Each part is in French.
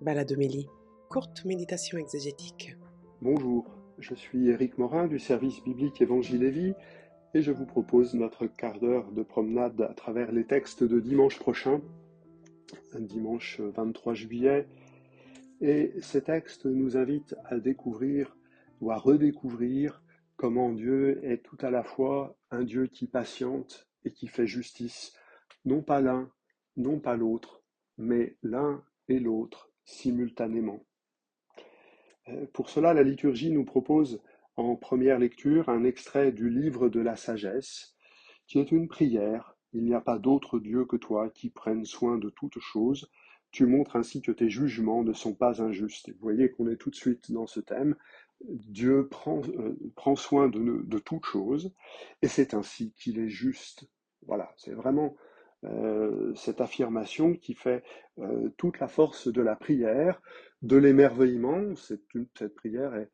Baladomélie, courte méditation exégétique. Bonjour, je suis Éric Morin du service biblique Évangile et Vie et je vous propose notre quart d'heure de promenade à travers les textes de dimanche prochain, dimanche 23 juillet. Et ces textes nous invitent à découvrir ou à redécouvrir comment Dieu est tout à la fois un Dieu qui patiente et qui fait justice, non pas l'un, non pas l'autre, mais l'un et l'autre simultanément. Euh, pour cela, la liturgie nous propose en première lecture un extrait du livre de la sagesse, qui est une prière. Il n'y a pas d'autre Dieu que toi qui prenne soin de toutes choses. Tu montres ainsi que tes jugements ne sont pas injustes. vous voyez qu'on est tout de suite dans ce thème. Dieu prend, euh, prend soin de, de toutes choses, et c'est ainsi qu'il est juste. Voilà, c'est vraiment euh, cette affirmation qui fait euh, toute la force de la prière, de l'émerveillement. Cette, prière est,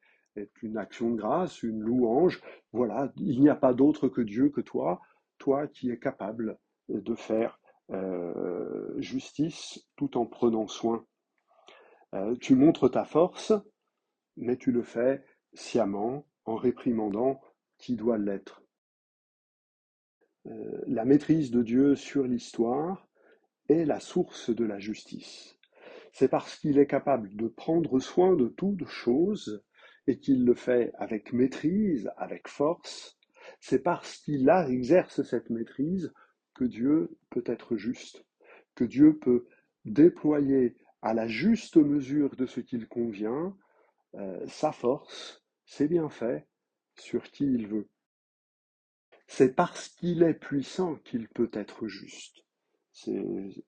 une action de grâce, une louange. Voilà, il n'y a pas d'autre que Dieu que toi, toi qui es capable de faire euh, justice tout en prenant soin. tu montres ta force, mais tu le fais sciemment, en réprimandant qui doit l'être. Euh, la maîtrise de Dieu sur l'histoire est la source de la justice. C'est parce qu'il est capable de prendre soin de toutes choses et qu'il le fait avec maîtrise, avec force, c'est parce qu'il exerce cette maîtrise que Dieu peut être juste, que Dieu peut déployer à la juste mesure de ce qu'il convient euh, sa force, ses bienfaits sur qui il veut. C'est parce qu'il est puissant qu'il peut être juste. C'est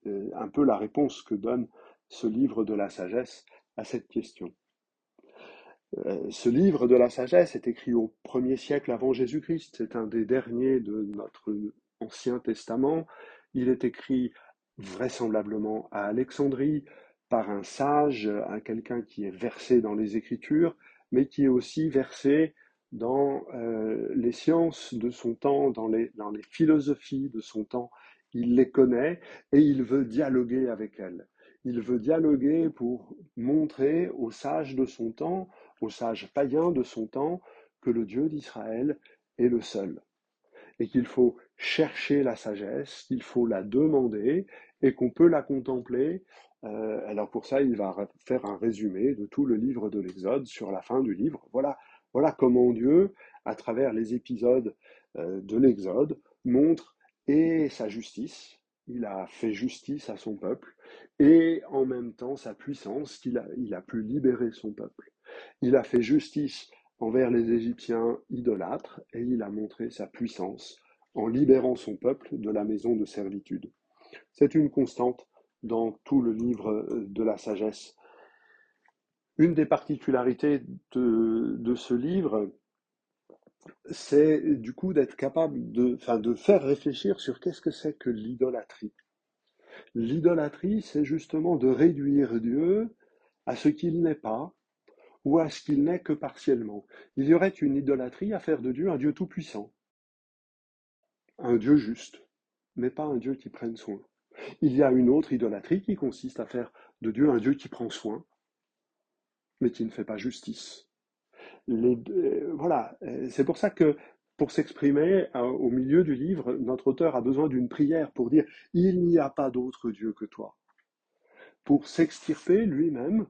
euh, un peu la réponse que donne ce livre de la sagesse à cette question. Euh, ce livre de la sagesse est écrit au premier siècle avant Jésus-Christ. C'est un des derniers de notre Ancien Testament. Il est écrit vraisemblablement à Alexandrie par un sage, un quelqu'un qui est versé dans les Écritures, mais qui est aussi versé dans euh, les sciences de son temps, dans les, dans les philosophies de son temps. Il les connaît et il veut dialoguer avec elles. Il veut dialoguer pour montrer aux sages de son temps, aux sages païens de son temps, que le Dieu d'Israël est le seul. Et qu'il faut chercher la sagesse, qu'il faut la demander et qu'on peut la contempler. Euh, alors pour ça, il va faire un résumé de tout le livre de l'Exode sur la fin du livre. Voilà voilà comment Dieu, à travers les épisodes euh, de l'Exode, montre et sa justice, il a fait justice à son peuple, et en même temps sa puissance, qu'il a, il a pu libérer son peuple. Il a fait justice envers les Égyptiens idolâtres, et il a montré sa puissance en libérant son peuple de la maison de servitude. C'est une constante dans tout le livre de la sagesse une des particularités de, ce livre, c'est du coup d'être capable de, de faire réfléchir sur qu'est-ce que c'est que l'idolâtrie. L'idolâtrie, c'est justement de réduire Dieu à ce qu'il n'est pas ou à ce qu'il n'est que partiellement. Il y aurait une idolâtrie à faire de Dieu un Dieu tout-puissant, un Dieu juste, mais pas un Dieu qui prenne soin. Il y a une autre idolâtrie qui consiste à faire de Dieu un Dieu qui prend soin, mais qui ne fait pas justice. Euh, voilà, euh, c'est pour ça que pour s'exprimer euh, au milieu du livre, notre auteur a besoin d'une prière pour dire il n'y a pas d'autre Dieu que toi. Pour s'extirper lui-même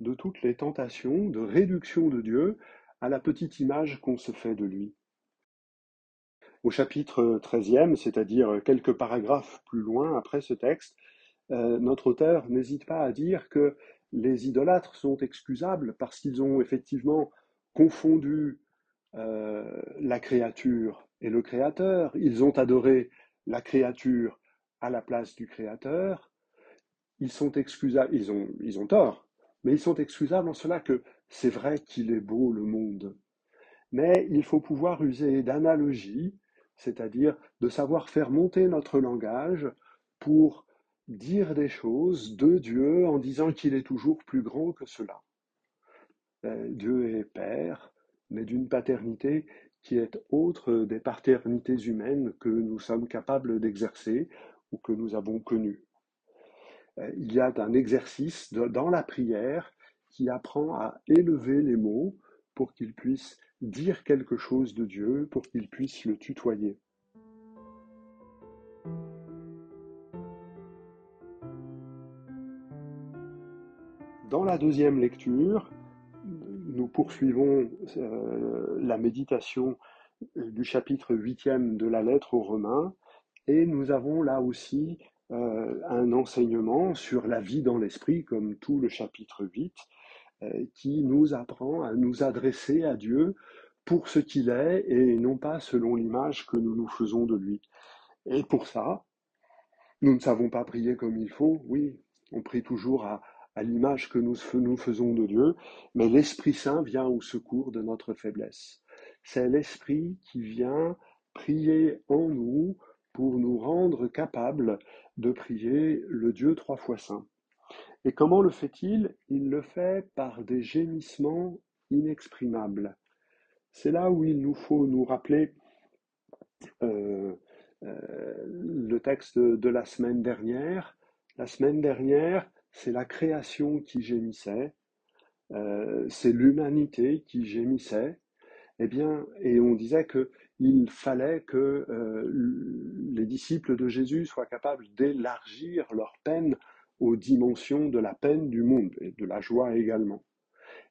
de toutes les tentations de réduction de Dieu à la petite image qu'on se fait de lui. Au chapitre 13e, c'est-à-dire quelques paragraphes plus loin après ce texte, notre auteur n'hésite pas à dire que les idolâtres sont excusables parce qu'ils ont effectivement confondu euh, la créature et le créateur. Ils ont adoré la créature à la place du créateur. Ils sont excusables, ils ont, ils ont tort, mais ils sont excusables en cela que c'est vrai qu'il est beau le monde. Mais il faut pouvoir user d'analogie, c'est-à-dire de savoir faire monter notre langage pour dire des choses de Dieu en disant qu'il est toujours plus grand que cela. Ben, Dieu est Père, mais d'une paternité qui est autre des paternités humaines que nous sommes capables d'exercer ou que nous avons connues. euh, il y a un exercice dans la prière qui apprend à élever les mots pour qu'ils puissent dire quelque chose de Dieu, pour qu'ils puissent le tutoyer. Dans la deuxième lecture, nous poursuivons euh, la méditation du chapitre 8 de la lettre aux Romains et nous avons là aussi euh, un enseignement sur la vie dans l'esprit, comme tout le chapitre 8, euh, qui nous apprend à nous adresser à Dieu pour ce qu'il est et non pas selon l'image que nous nous faisons de lui. Et pour ça, nous ne savons pas prier comme il faut, oui, on prie toujours à, à l'image que nous, nous faisons de Dieu, mais l'Esprit Saint vient au secours de notre faiblesse. C'est l'Esprit qui vient prier en nous pour nous rendre capables de prier le Dieu trois fois saint. Et comment le fait-il? Il le fait par des gémissements inexprimables. C'est là où il nous faut nous rappeler euh, euh, le texte de la semaine dernière. La semaine dernière, c'est la création qui gémissait, euh, c'est l'humanité qui gémissait, eh bien, et on disait que il fallait que euh, les disciples de Jésus soient capables d'élargir leur peine aux dimensions de la peine du monde et de la joie également.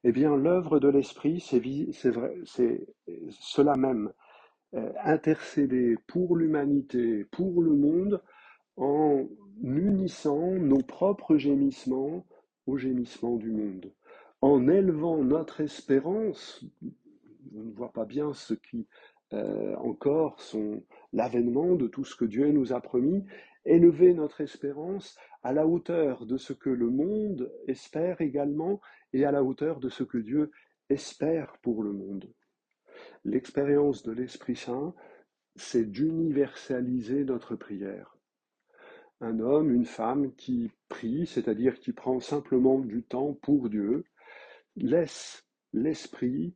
Eh bien, l'œuvre de l'Esprit, c'est cela même, euh, intercéder pour l'humanité, pour le monde, en unissant nos propres gémissements aux gémissements du monde, en élevant notre espérance on ne voit pas bien ce qui euh, encore sont l'avènement de tout ce que Dieu nous a promis, élever notre espérance à la hauteur de ce que le monde espère également et à la hauteur de ce que Dieu espère pour le monde. L'expérience de l'Esprit Saint, c'est d'universaliser notre prière. Un homme, une femme qui prie, c'est-à-dire qui prend simplement du temps pour Dieu, laisse l'Esprit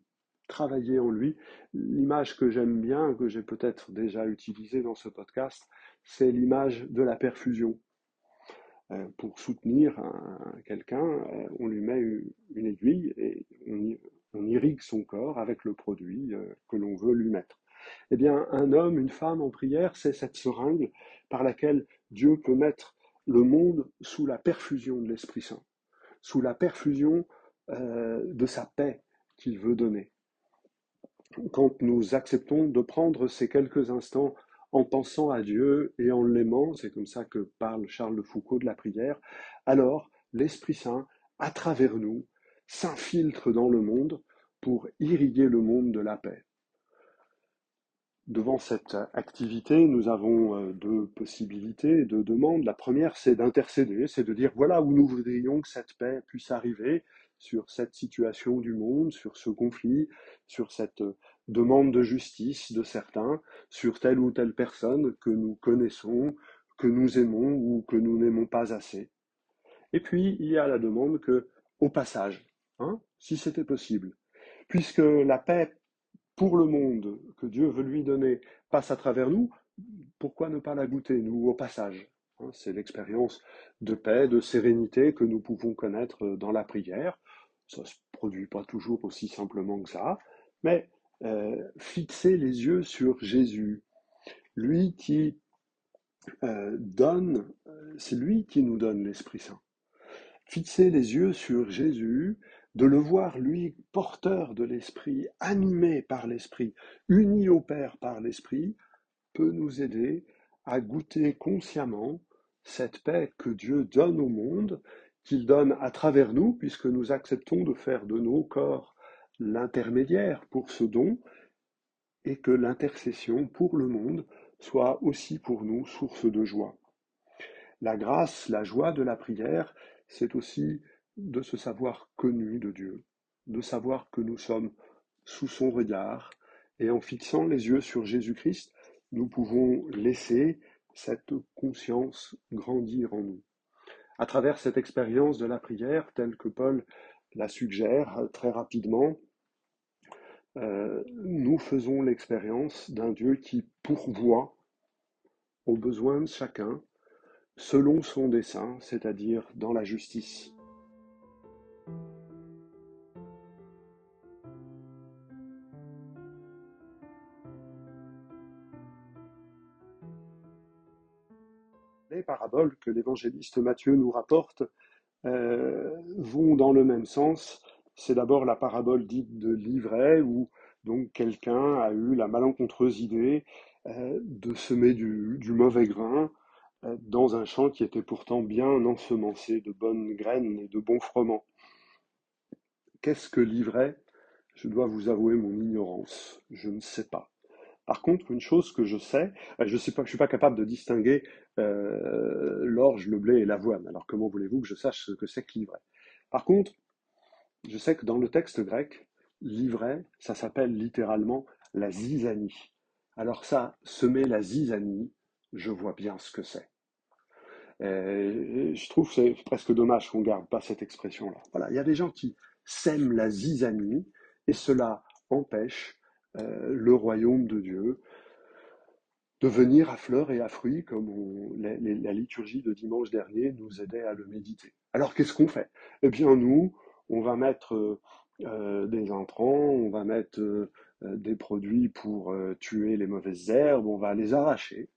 travailler en lui. L'image que j'aime bien, que j'ai peut-être déjà utilisée dans ce podcast, c'est l'image de la perfusion. Euh, pour soutenir quelqu'un, euh, on lui met une aiguille et on, irrigue son corps avec le produit euh, que l'on veut lui mettre. Eh bien, un homme, une femme en prière, c'est cette seringue par laquelle Dieu peut mettre le monde sous la perfusion de l'Esprit Saint, sous la perfusion de sa paix qu'il veut donner quand nous acceptons de prendre ces quelques instants en pensant à Dieu et en l'aimant, c'est comme ça que parle Charles de Foucault de la prière, alors l'Esprit Saint, à travers nous, s'infiltre dans le monde pour irriguer le monde de la paix. Devant cette activité, nous avons euh, deux possibilités, deux demandes. La première, c'est d'intercéder, c'est de dire voilà où nous voudrions que cette paix puisse arriver, sur cette situation du monde, sur ce conflit, sur cette demande de justice de certains, sur telle ou telle personne que nous connaissons, que nous aimons ou que nous n'aimons pas assez. Et puis, il y a la demande que, au passage, hein, si c'était possible, puisque la paix pour le monde que Dieu veut lui donner passe à travers nous, pourquoi ne pas la goûter, nous, au passage hein, C'est l'expérience de paix, de sérénité que nous pouvons connaître dans la prière. Ça ne se produit pas toujours aussi simplement que ça, mais euh, fixer les yeux sur Jésus, lui qui euh, donne, euh, c'est lui qui nous donne l'Esprit Saint. Fixer les yeux sur Jésus, de le voir lui porteur de l'Esprit, animé par l'Esprit, uni au Père par l'Esprit, peut nous aider à goûter consciemment cette paix que Dieu donne au monde qu'il donne à travers nous, puisque nous acceptons de faire de nos corps l'intermédiaire pour ce don, et que l'intercession pour le monde soit aussi pour nous source de joie. La grâce, la joie de la prière, c'est aussi de se savoir connu de Dieu, de savoir que nous sommes sous son regard, et en fixant les yeux sur Jésus-Christ, nous pouvons laisser cette conscience grandir en nous. À travers cette expérience de la prière, telle que Paul la suggère très rapidement, euh, nous faisons l'expérience d'un Dieu qui pourvoit aux besoins de chacun selon son dessein, c'est-à-dire dans la justice. Que l'évangéliste Matthieu nous rapporte euh, vont dans le même sens. C'est d'abord la parabole dite de l'ivraie, où donc quelqu'un a eu la malencontreuse idée euh, de semer du, mauvais grain euh, dans un champ qui était pourtant bien ensemencé de bonnes graines et de bons froment. Qu'est-ce que l'ivraie? Je dois vous avouer mon ignorance. Je ne sais pas. Par contre, une chose que je sais, euh, je ne suis pas capable de distinguer euh, l'orge, le blé et l'avoine. Alors comment voulez-vous que je sache ce que c'est que l'ivraie? Par contre, je sais que dans le texte grec, l'ivraie, ça s'appelle littéralement la zizanie. Alors ça, semer la zizanie, je vois bien ce que c'est. je trouve que c'est presque dommage qu'on garde pas cette expression-là. Voilà, il y a des gens qui sèment la zizanie et cela empêche le royaume de Dieu de venir à fleurs et à fruits, comme la, liturgie de dimanche dernier nous aidait à le méditer. Alors qu'est-ce qu'on fait? Eh bien nous, on va mettre euh, des intrants, on va mettre euh, des produits pour tuer les mauvaises herbes, on va les arracher,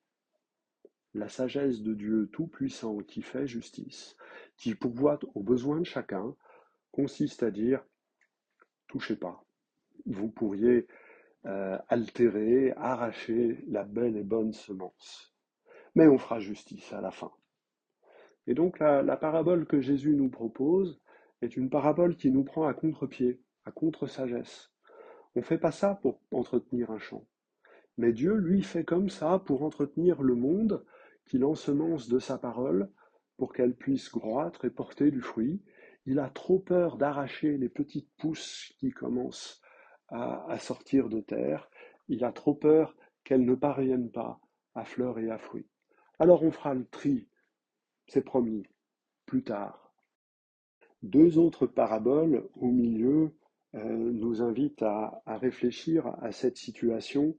la sagesse de Dieu Tout-Puissant qui fait justice, qui pourvoit aux besoins de chacun, consiste à dire touchez pas. Vous pourriez euh, altérer, arracher la belle et bonne semence. Mais on fera justice à la fin. Et donc la, parabole que Jésus nous propose est une parabole qui nous prend à contre-pied, à contre-sagesse. On ne fait pas ça pour entretenir un champ. Mais Dieu, lui, fait comme ça pour entretenir le monde qu'il ensemence de sa parole pour qu'elle puisse croître et porter du fruit. Il a trop peur d'arracher les petites pousses qui commencent à, sortir de terre. Il a trop peur qu'elles ne parviennent pas à fleurs et à fruits. Alors on fera le tri, c'est promis, plus tard. Deux autres paraboles au milieu euh, nous invitent à réfléchir à cette situation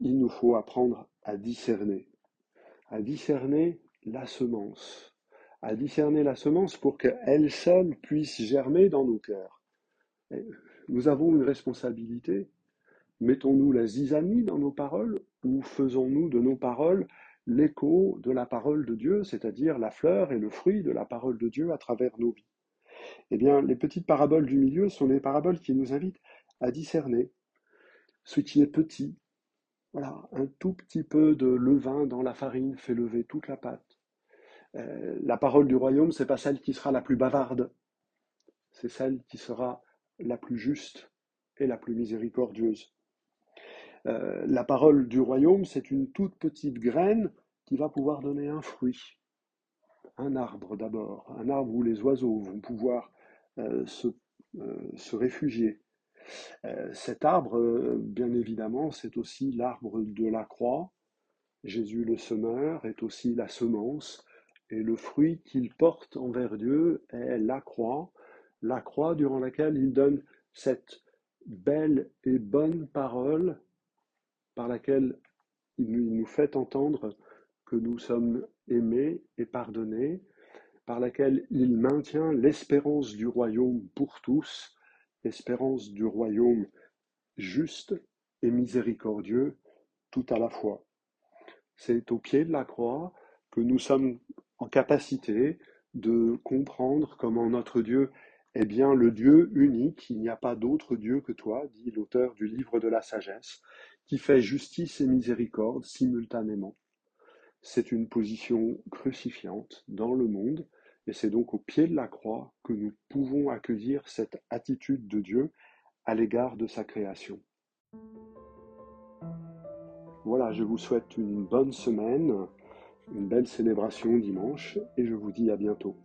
il nous faut apprendre à discerner, à discerner la semence, à discerner la semence pour qu'elle seule puisse germer dans nos cœurs. Nous avons une responsabilité. Mettons-nous la zizanie dans nos paroles ou faisons-nous de nos paroles l'écho de la parole de Dieu, c'est-à-dire la fleur et le fruit de la parole de Dieu à travers nos vies Eh bien, les petites paraboles du milieu sont des paraboles qui nous invitent à discerner ce qui est petit voilà, un tout petit peu de levain dans la farine fait lever toute la pâte. Euh, la parole du royaume, c'est pas celle qui sera la plus bavarde, c'est celle qui sera la plus juste et la plus miséricordieuse. Euh, la parole du royaume, c'est une toute petite graine qui va pouvoir donner un fruit, un arbre d'abord, un arbre où les oiseaux vont pouvoir euh, se réfugier, euh, cet arbre, bien évidemment, c'est aussi l'arbre de la croix. Jésus le semeur est aussi la semence, et le fruit qu'il porte envers Dieu est la croix, la croix durant laquelle il donne cette belle et bonne parole par laquelle il nous fait entendre que nous sommes aimés et pardonnés, par laquelle il maintient l'espérance du royaume pour tous, espérance du royaume juste et miséricordieux tout à la fois. C'est au pied de la croix que nous sommes en capacité de comprendre comment notre Dieu est bien le Dieu unique, il n'y a pas d'autre Dieu que toi, dit l'auteur du livre de la sagesse, qui fait justice et miséricorde simultanément. C'est une position crucifiante dans le monde, et c'est donc au pied de la croix que nous pouvons accueillir cette attitude de Dieu à l'égard de sa création. Voilà, je vous souhaite une bonne semaine, une belle célébration dimanche et je vous dis à bientôt.